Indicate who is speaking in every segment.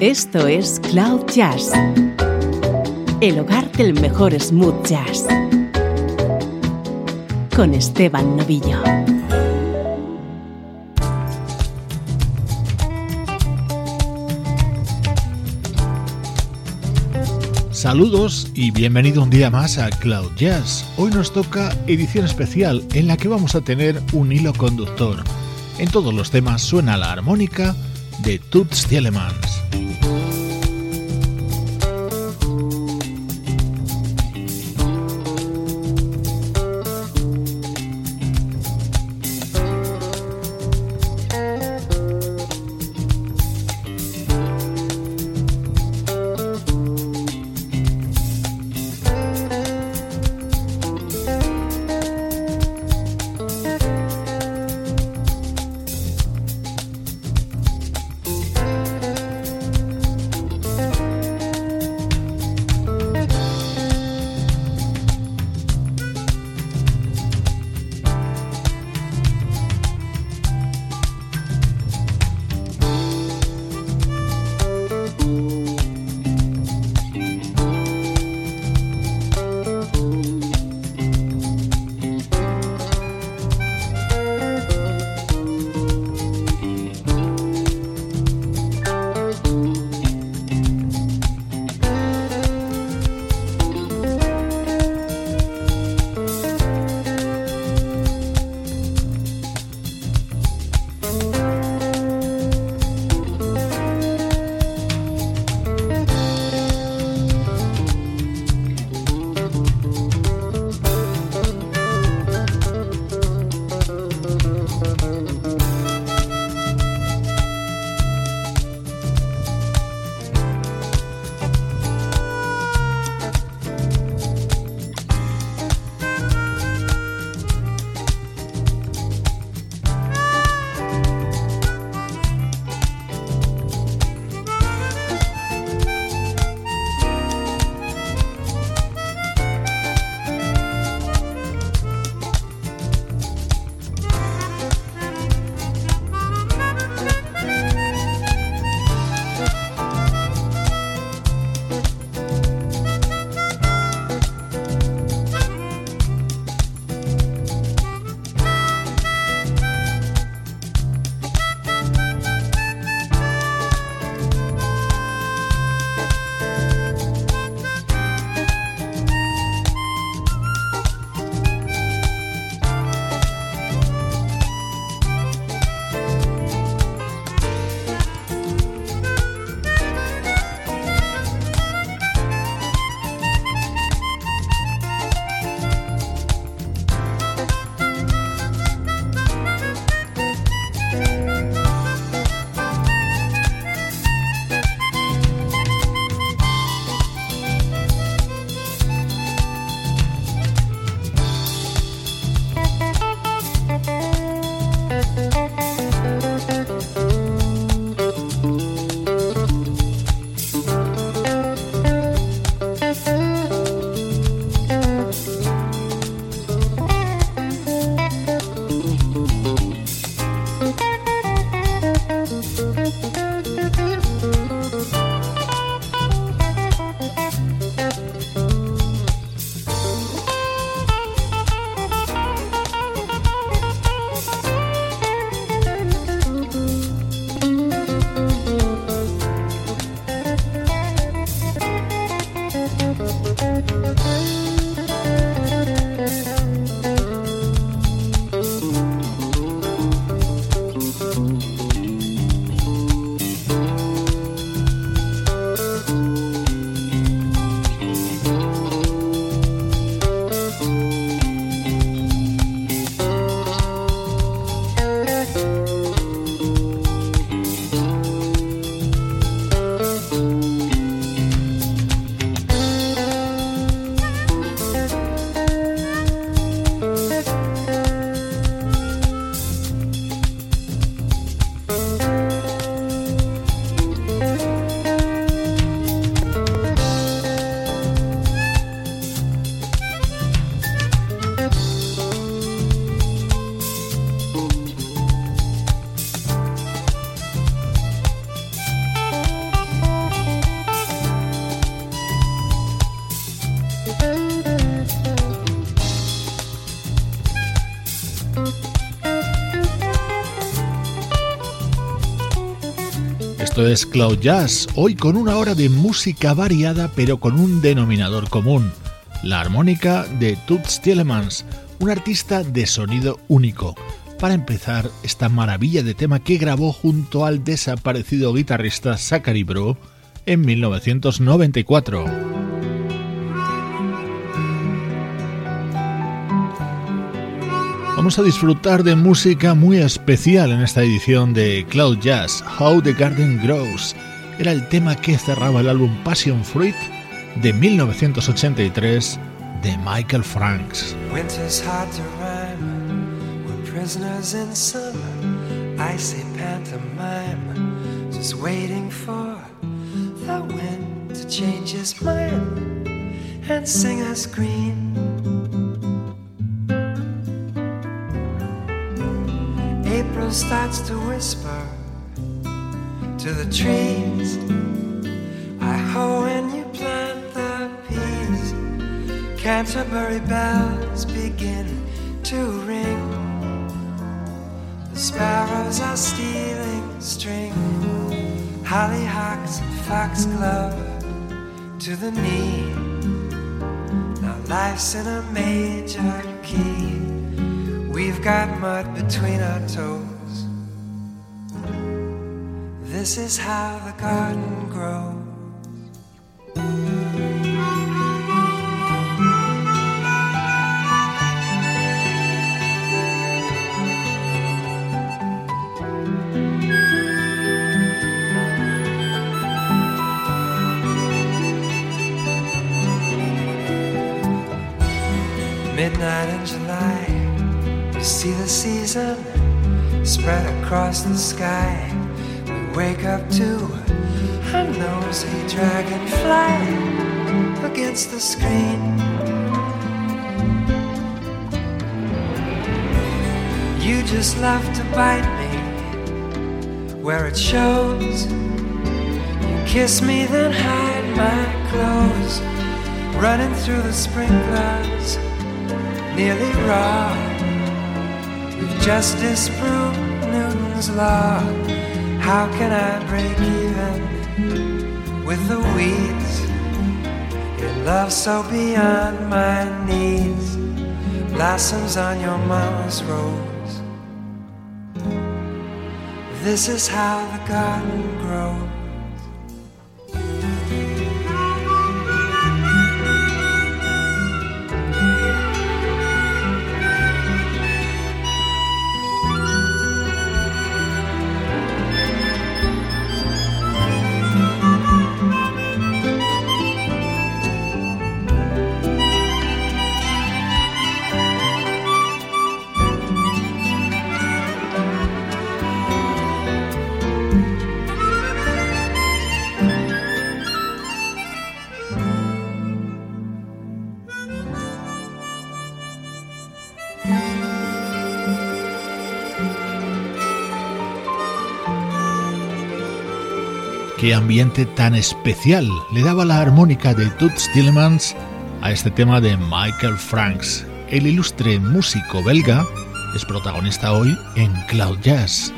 Speaker 1: Esto es Cloud Jazz, el hogar del mejor smooth jazz, con Esteban Novillo.
Speaker 2: Saludos y bienvenido un día más a Cloud Jazz. Hoy nos toca edición especial en la que vamos a tener un hilo conductor. En todos los temas suena la armónica de Toots Thielemans. you es Cloud Jazz, hoy con una hora de música variada pero con un denominador común, la armónica de Toots Tielemans, un artista de sonido único. Para empezar, esta maravilla de tema que grabó junto al desaparecido guitarrista Zachary Bro en 1994. Vamos a disfrutar de música muy especial en esta edición de Cloud Jazz, How the Garden Grows. Era el tema que cerraba el álbum Passion Fruit de 1983 de Michael Franks.
Speaker 3: Winter's to rhyme. Prisoners in summer. Icy pantomime. Just waiting for the wind to change his mind and sing us green. April starts to whisper to the trees. I hoe when you plant the peas. Canterbury bells begin to ring. The sparrows are stealing string. Hollyhocks and foxglove to the knee. Now life's in a major key. We've got mud between our toes. This is how the garden grows. Midnight July, see the season spread across the sky. We wake up to a nosy dragonfly against the screen. You just love to bite me where it shows. You kiss me, then hide my clothes. Running through the sprinklers, nearly raw. Just disprove Newton's law. How can I break even with the weeds? Your love so beyond my needs. Blossoms on your mama's rose. This is how the garden grows.
Speaker 2: Qué ambiente tan especial le daba la armónica de Toots Tillemans a este tema de Michael Franks. El ilustre músico belga es protagonista hoy en Cloud Jazz.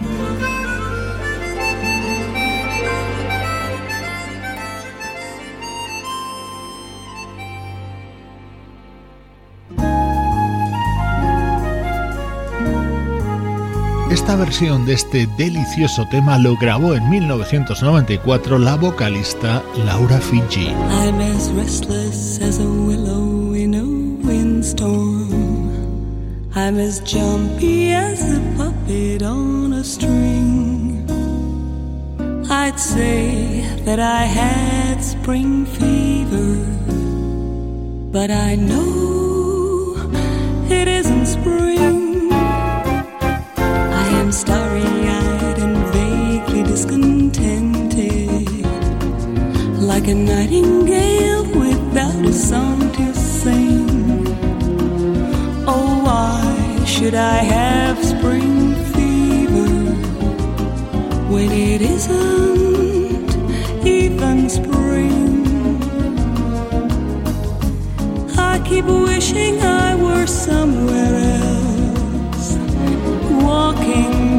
Speaker 2: Esta versión de este delicioso tema lo grabó en 1994 la vocalista Laura Fiji.
Speaker 4: I'm as restless as a willow in a windstorm. I'm as jumpy as a puppet on a string. I'd say that I had spring fever, but I know it isn't spring. Starry eyed and vaguely discontented, like a nightingale without a song to sing. Oh, why should I have spring fever when it isn't even spring? I keep wishing I were somewhere else,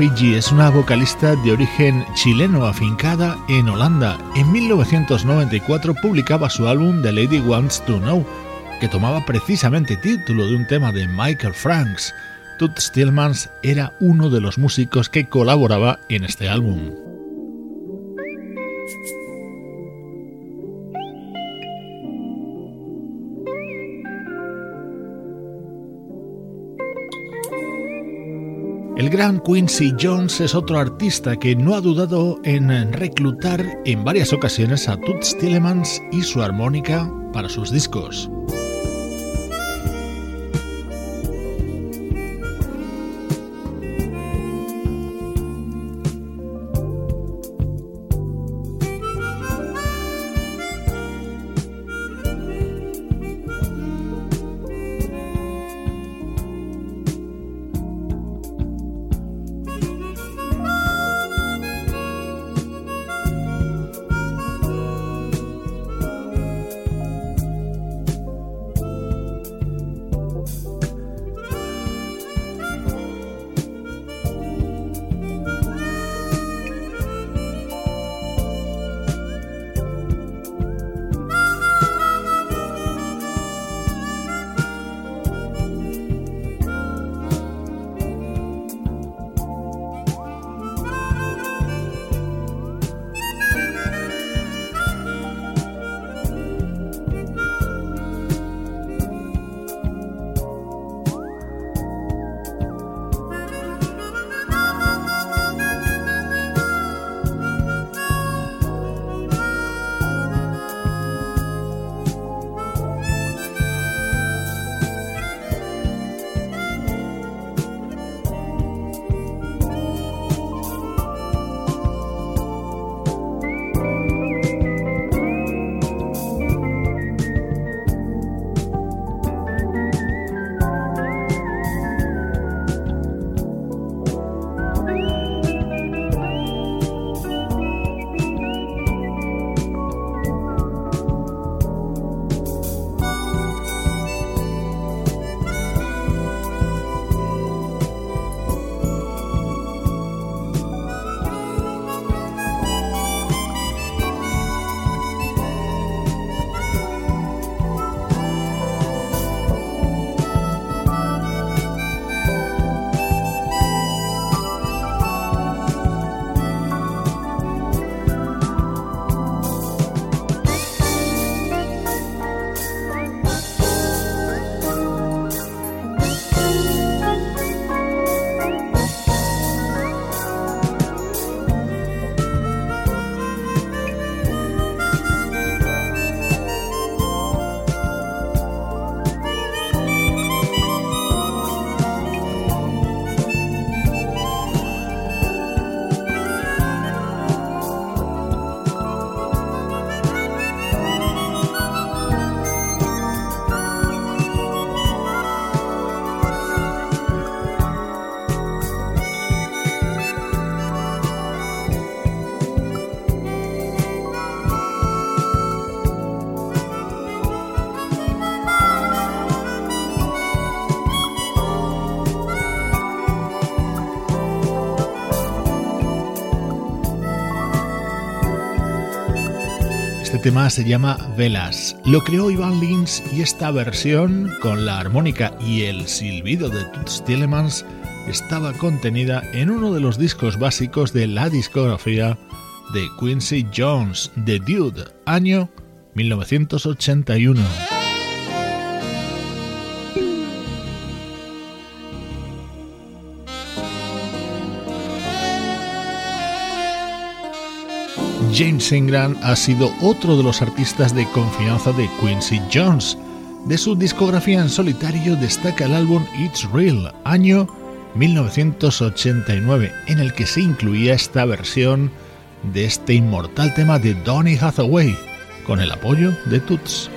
Speaker 2: Fiji es una vocalista de origen chileno afincada en Holanda. En 1994 publicaba su álbum The Lady Wants to Know, que tomaba precisamente título de un tema de Michael Franks. Tut Stillmans era uno de los músicos que colaboraba en este álbum. El gran Quincy Jones es otro artista que no ha dudado en reclutar en varias ocasiones a Toots Tillemans y su armónica para sus discos.
Speaker 5: Tema se llama Velas. Lo creó Ivan Lins y esta versión, con la armónica y el silbido de Toots Tielemans, estaba contenida en uno de los discos básicos de la discografía de Quincy Jones, The Dude, año 1981. James Ingram ha sido otro de los artistas de confianza de Quincy Jones. De su discografía en solitario destaca el álbum It's Real, año 1989, en el que se incluía esta versión de este inmortal tema de Donny Hathaway, con el apoyo de Toots.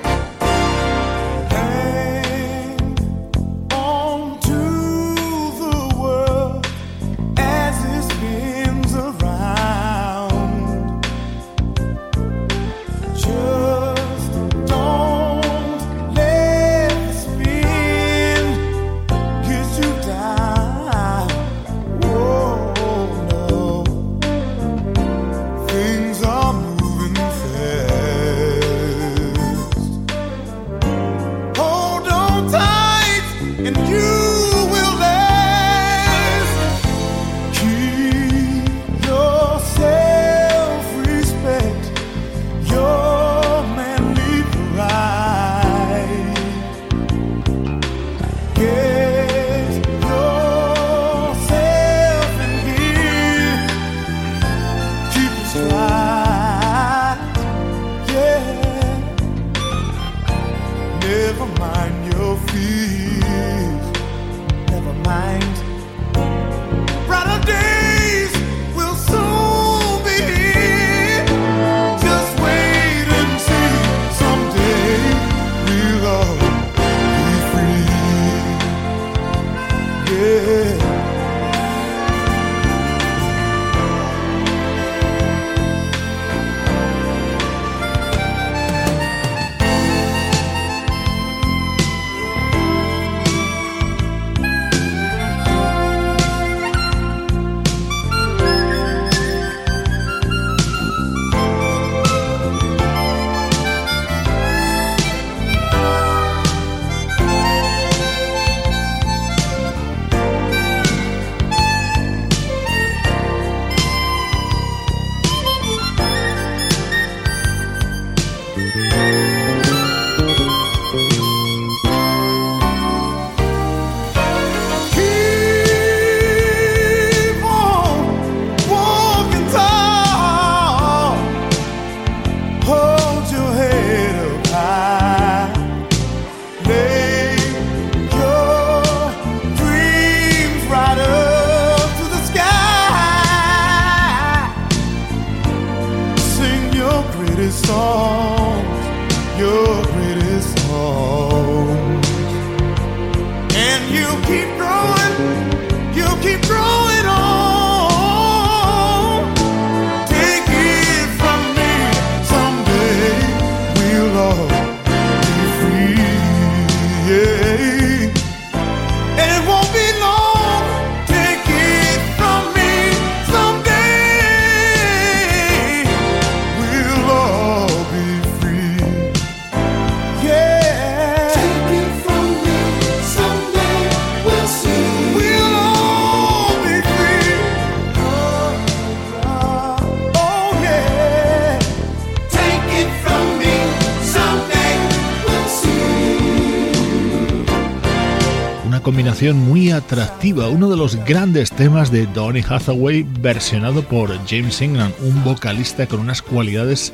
Speaker 5: Muy atractiva, uno de los grandes temas de Donny Hathaway versionado por James Ingram, un vocalista con unas cualidades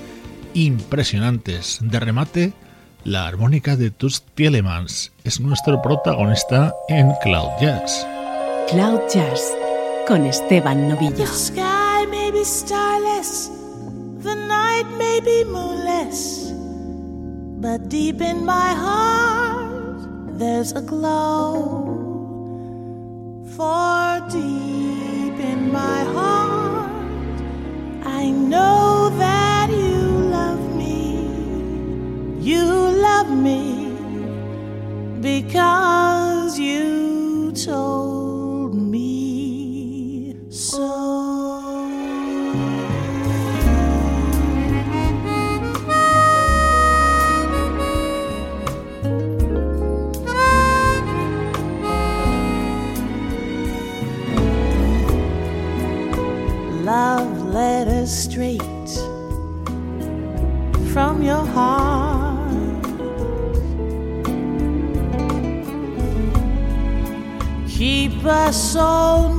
Speaker 5: impresionantes. De remate, la armónica de Toots Tielemans es nuestro protagonista en Cloud Jazz.
Speaker 1: Cloud Jazz con Esteban Novillo.
Speaker 6: The sky may be starless, the night may be moonless, but deep in my heart there's a glow. For deep in my heart, I know that you love me. You love me because you told deeper soul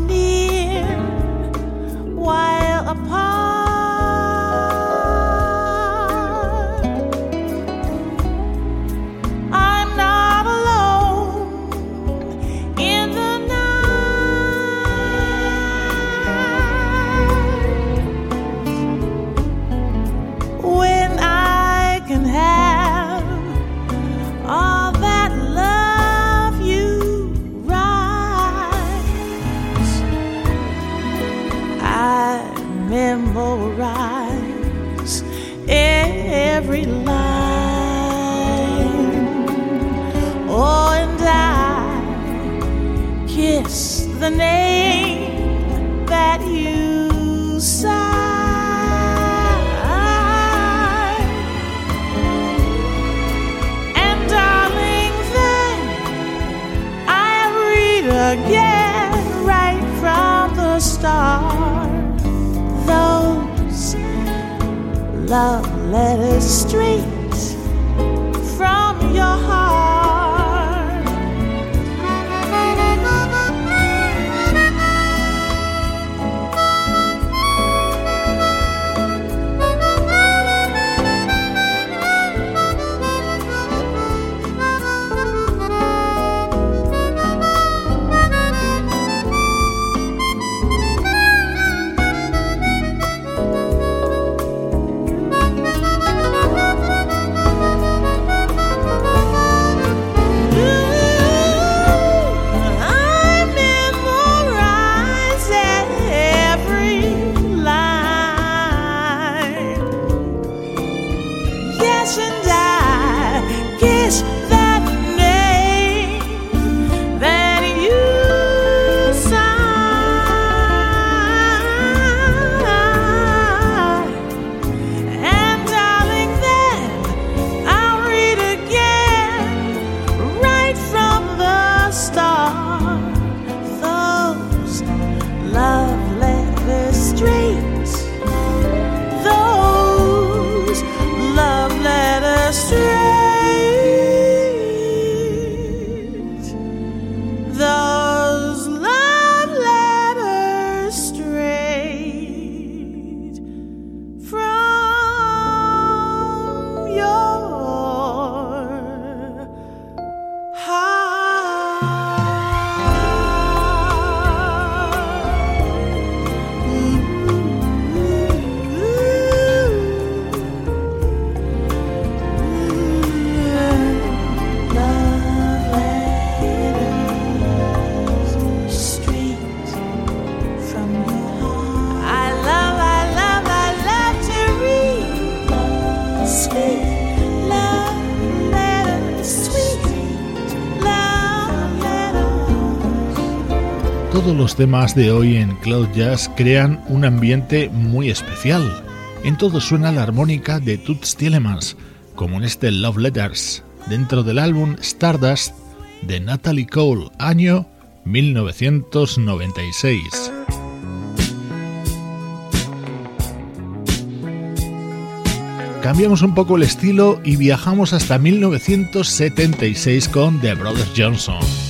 Speaker 7: Todos los temas de hoy en Cloud Jazz crean un ambiente muy especial. En todo suena la armónica de Toots Tielemans, como en este Love Letters, dentro del álbum Stardust de Natalie Cole, año 1996. Cambiamos un poco el estilo y viajamos hasta 1976 con The Brothers Johnson.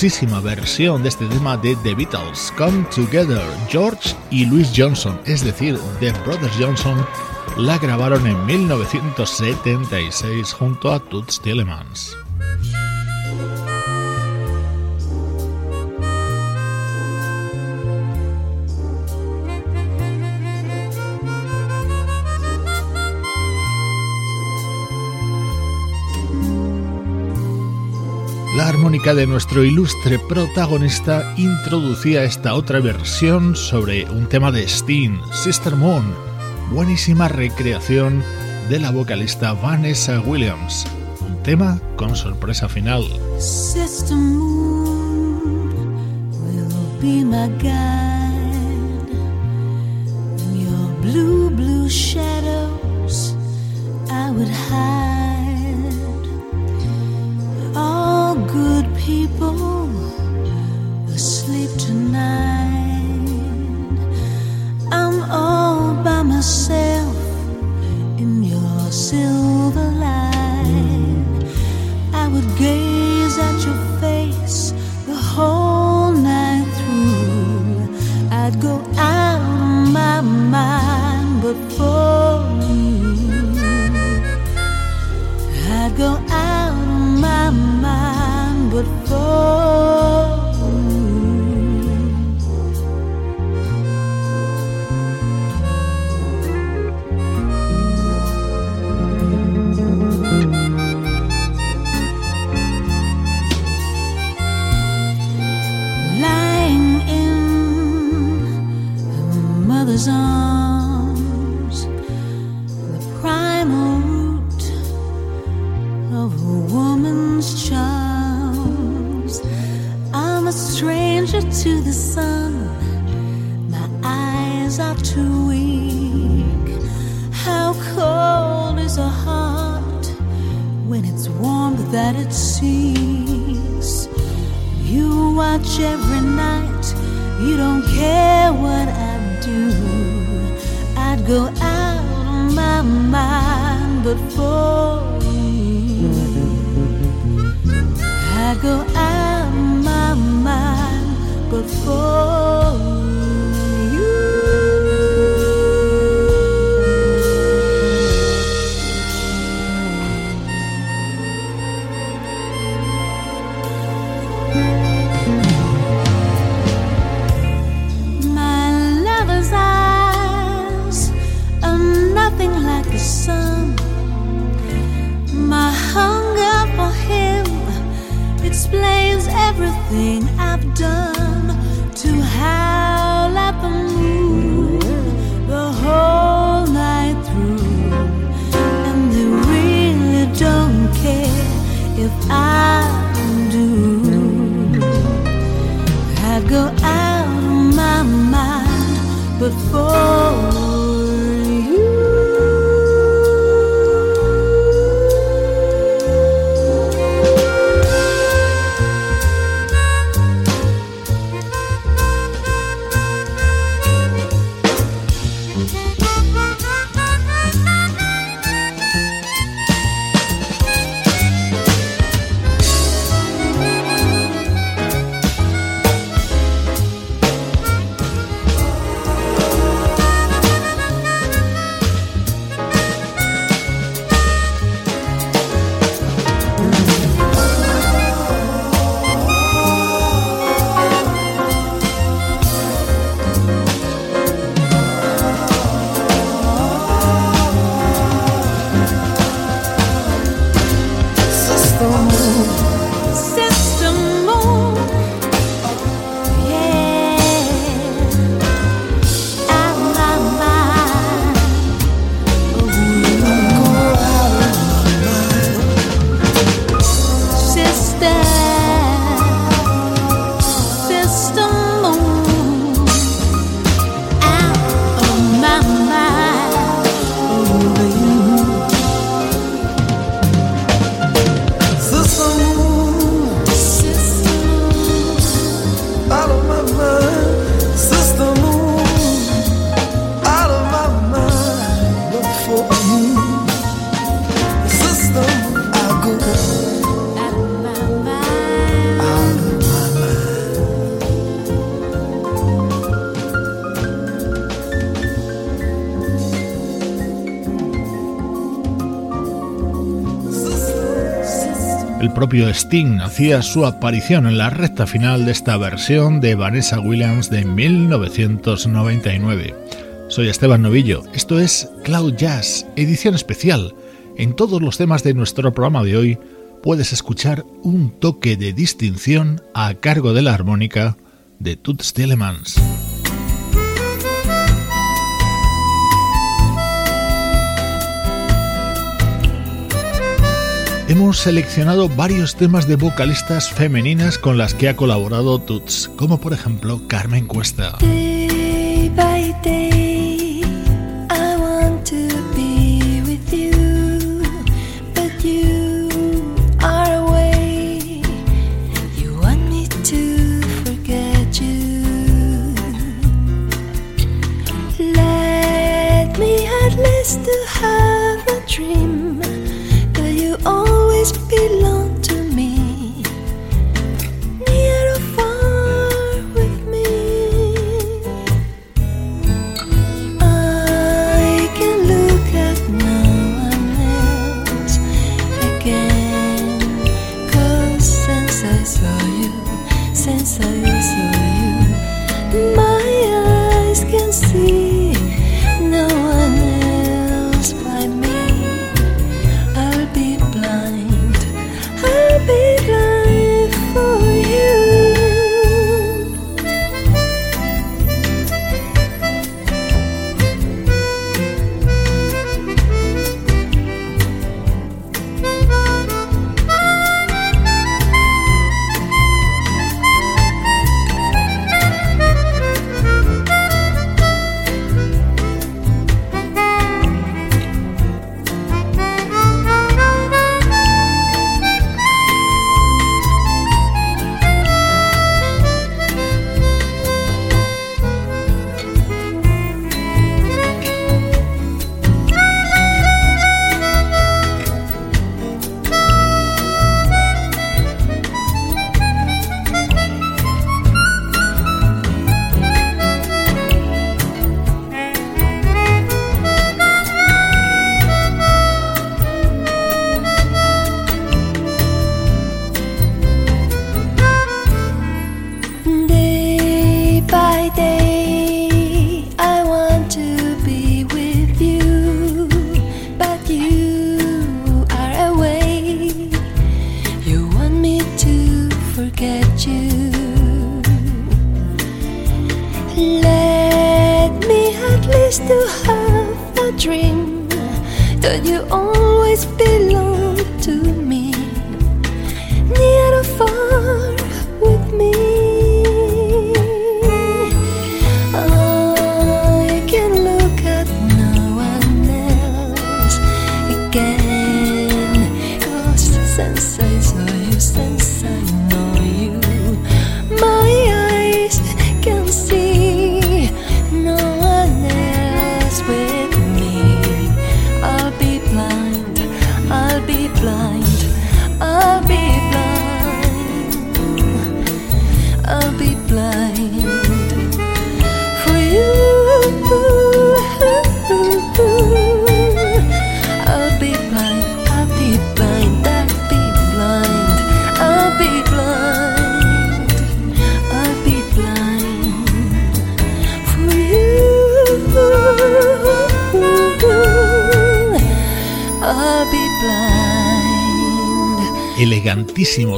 Speaker 2: Famosísima versión de este tema de The Beatles, Come Together, George y Louis Johnson, es decir, The Brothers Johnson, la grabaron en 1976 junto a Toots Tillemans. De nuestro ilustre protagonista introducía esta otra versión sobre un tema de Sting, Sister Moon, buenísima recreación de la vocalista Vanessa Williams, un tema con sorpresa final.
Speaker 4: Sister Moon will be my. But for you, I'd go out of my mind but for
Speaker 8: propio Sting hacía su aparición en la recta final de esta versión de Vanessa Williams de 1999. Soy Esteban Novillo, esto es Cloud Jazz, edición especial. En todos los temas de nuestro programa de hoy puedes escuchar un toque de distinción a cargo de la armónica de Toots Telemans. Hemos seleccionado varios temas de vocalistas femeninas con las que ha colaborado Toots, como por ejemplo Carmen Cuesta.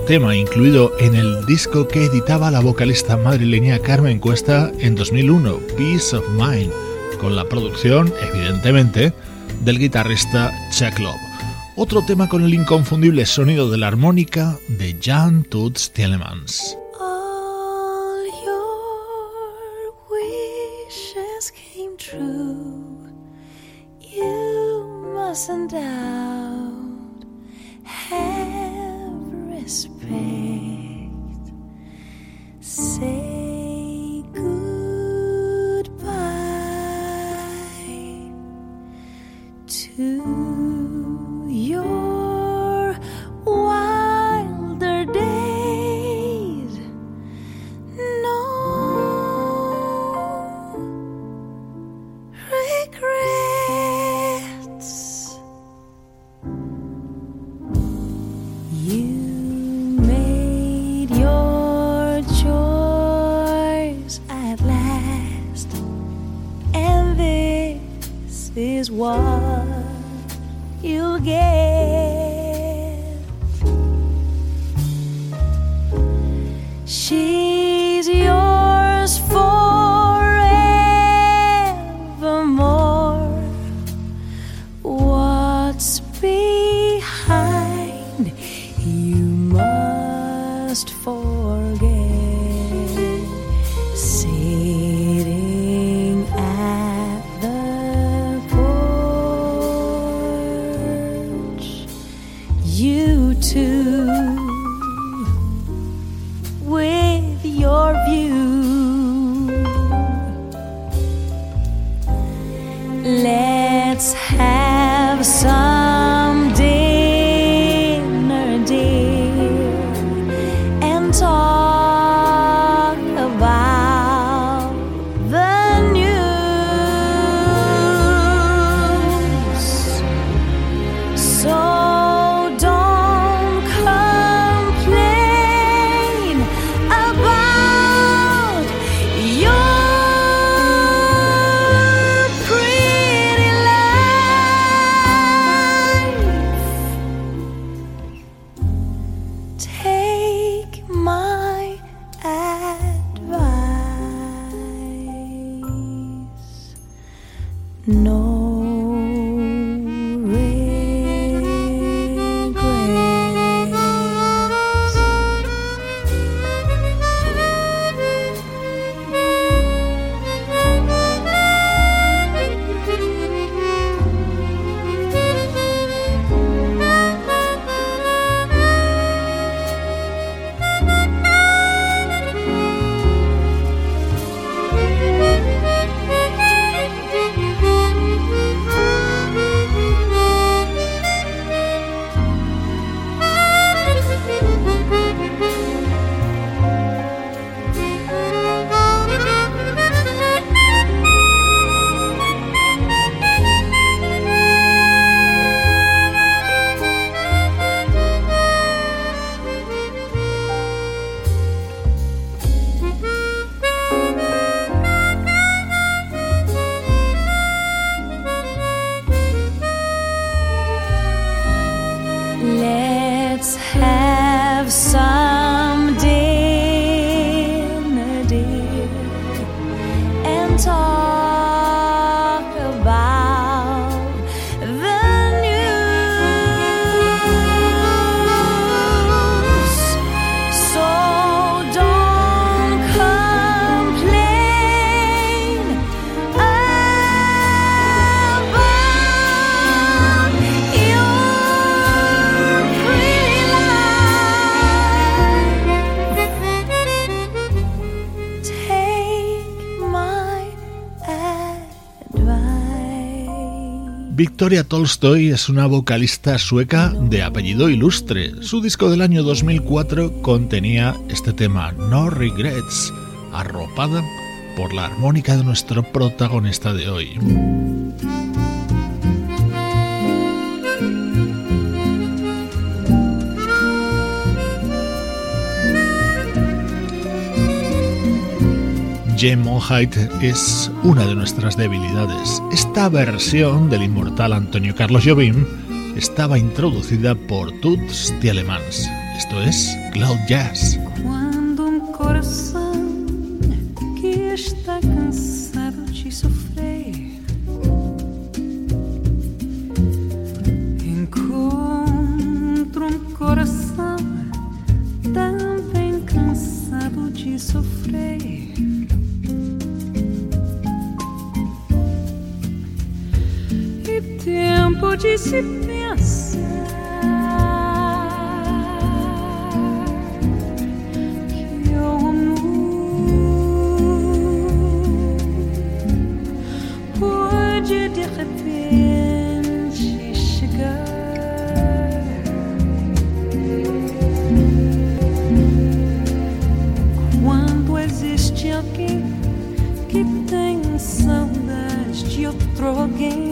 Speaker 8: Tema incluido en el disco que editaba la vocalista madrileña Carmen Cuesta en 2001, Peace of Mind, con la producción, evidentemente, del guitarrista Chuck Love. Otro tema con el inconfundible sonido de la armónica de Jan Toots Telemans.
Speaker 4: You'll get.
Speaker 2: Victoria Tolstoy es una vocalista sueca de apellido ilustre. Su disco del año 2004 contenía este tema, No Regrets, arropada por la armónica de nuestro protagonista de hoy. Jem Monheit es una de nuestras debilidades. Esta versión del inmortal Antonio Carlos Jobim estaba introducida por Toots Tielemans. Esto es Cloud Jazz.
Speaker 4: Quando um coração que está cansado de sofrer encontra um coração também cansado de sofrer. Tempo de se pensar que o amor pode de repente chegar. Quando existe alguém que tem saudade de outro alguém.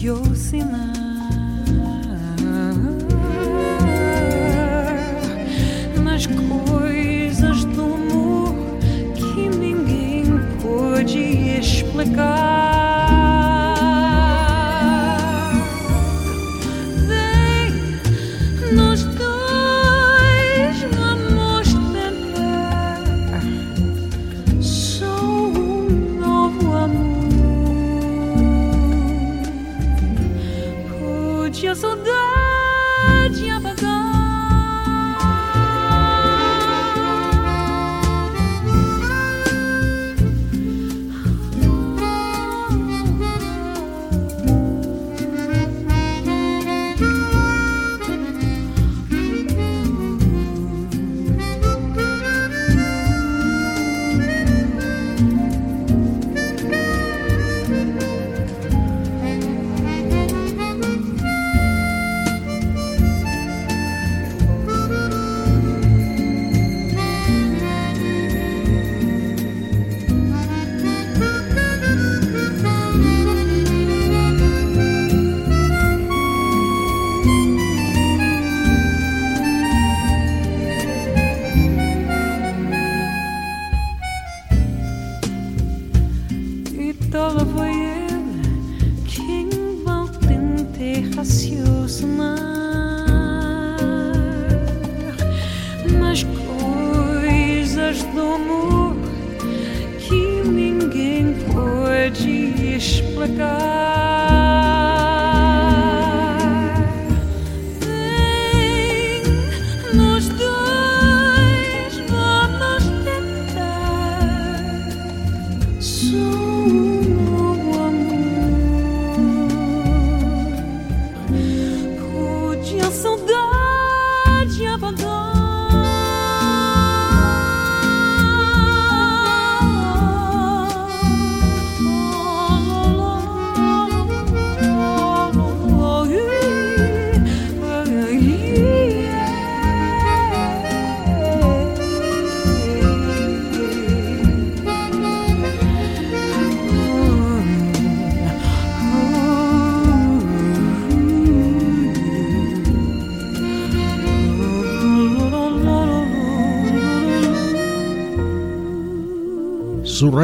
Speaker 9: Eu
Speaker 4: o.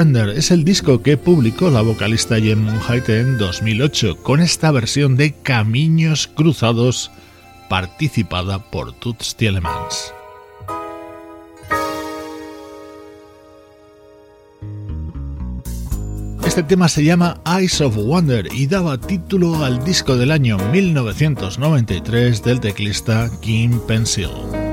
Speaker 4: Es el disco que publicó la vocalista Jen Monheit en 2008 con esta versión de Caminos Cruzados participada por Toots Tielemans. Este tema se llama Eyes of Wonder y daba título al disco del año 1993 del teclista Kim Pencil.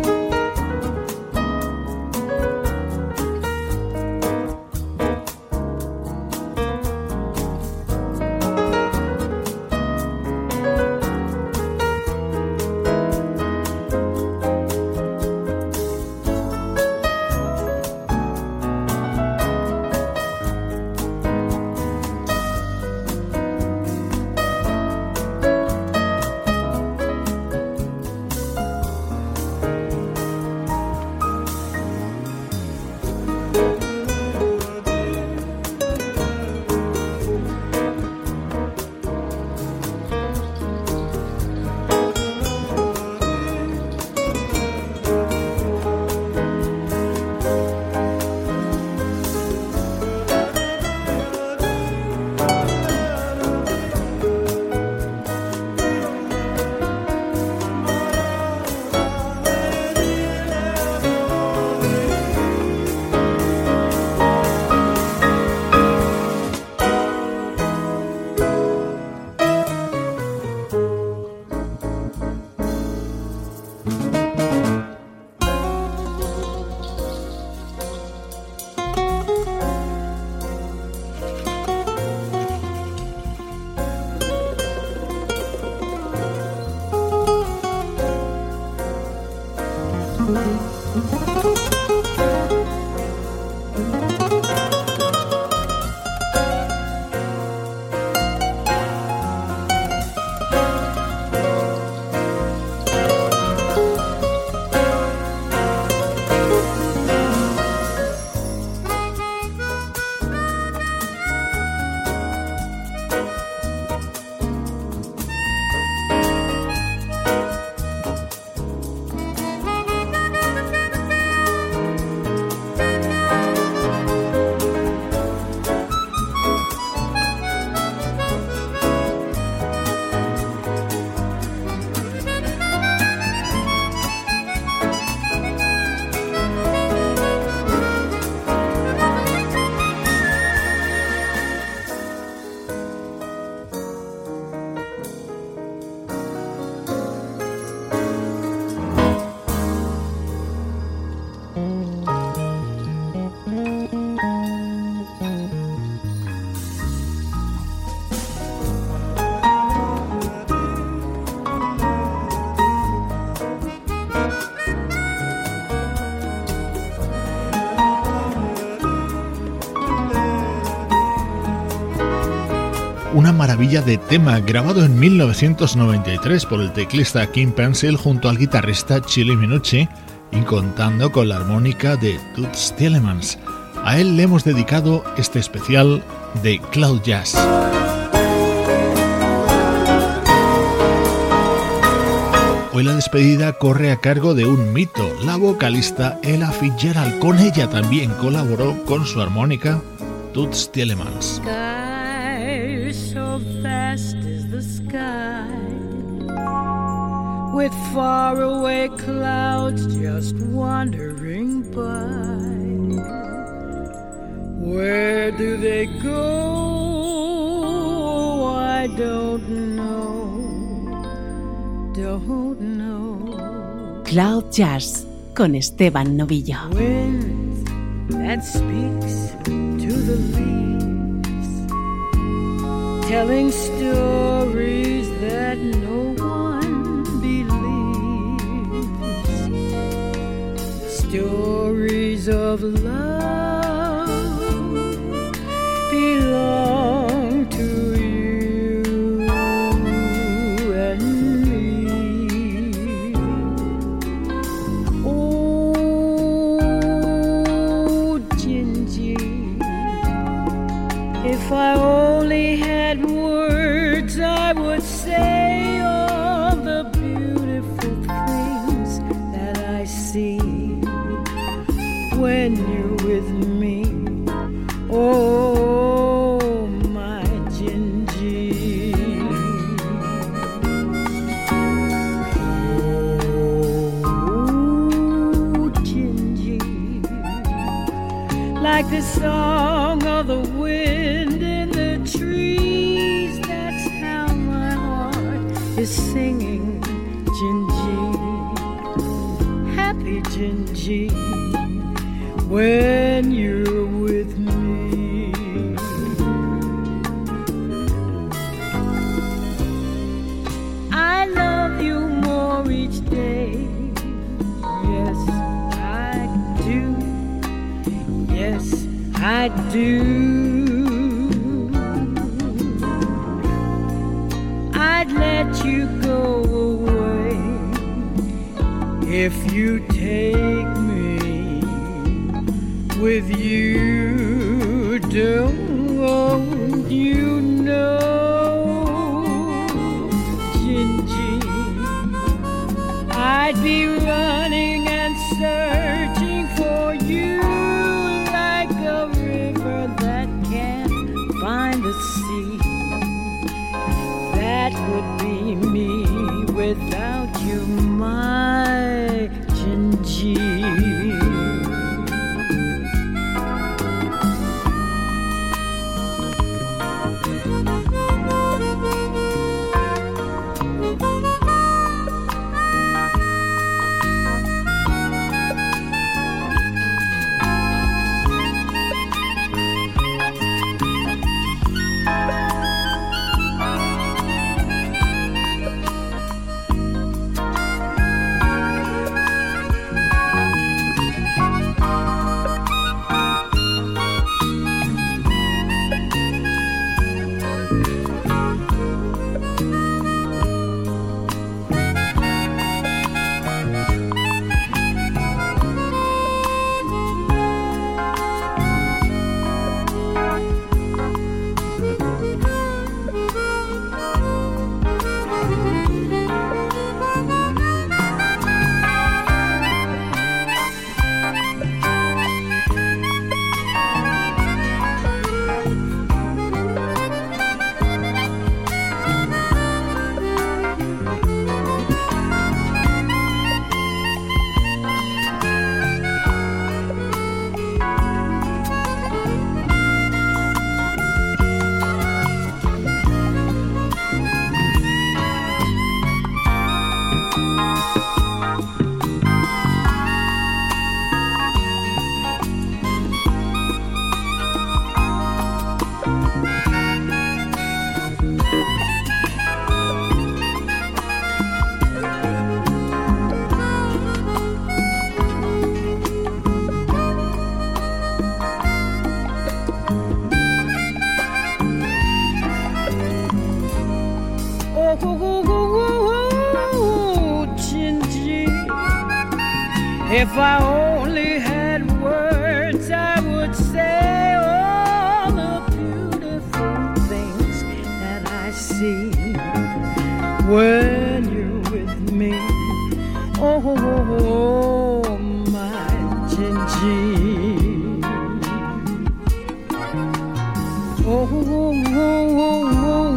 Speaker 2: Maravilla de tema grabado en 1993 por el teclista Kim Pencil junto al guitarrista Chili Minucci y contando con la armónica de Toots Tielemans. A él le hemos dedicado este especial de Cloud Jazz. Hoy la despedida corre a cargo de un mito, la vocalista Ella Fitzgerald. Con ella también colaboró con su armónica Toots Tielemans.
Speaker 6: With faraway clouds just wandering by. Where do they go? I don't know. Don't know.
Speaker 1: Cloud Jazz con Esteban Novillo.
Speaker 6: Wind that speaks to the leaves, telling stories that no Stories of love belong to you and me. Oh, Gingy, if I only had words, I would say all the beautiful things that I see when you're with me. Oh, my Gingy. Oh, Gingy. Like the song of the when you're with me. I love you more each day. Yes, I do. Yes, I do. With you. Don't If I only had words, I would say all the beautiful things that I see when you're with me. Oh, my Gingy. Oh, oh, oh, oh,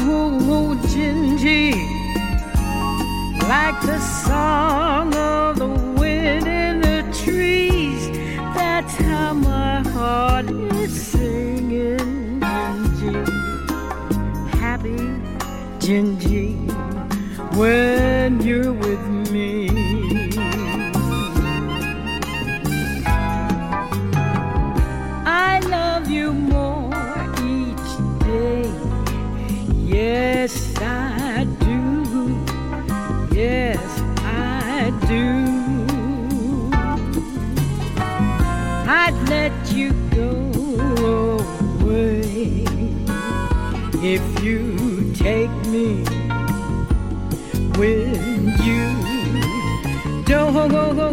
Speaker 6: oh, oh, Gingy. Like the song Where go, go, go.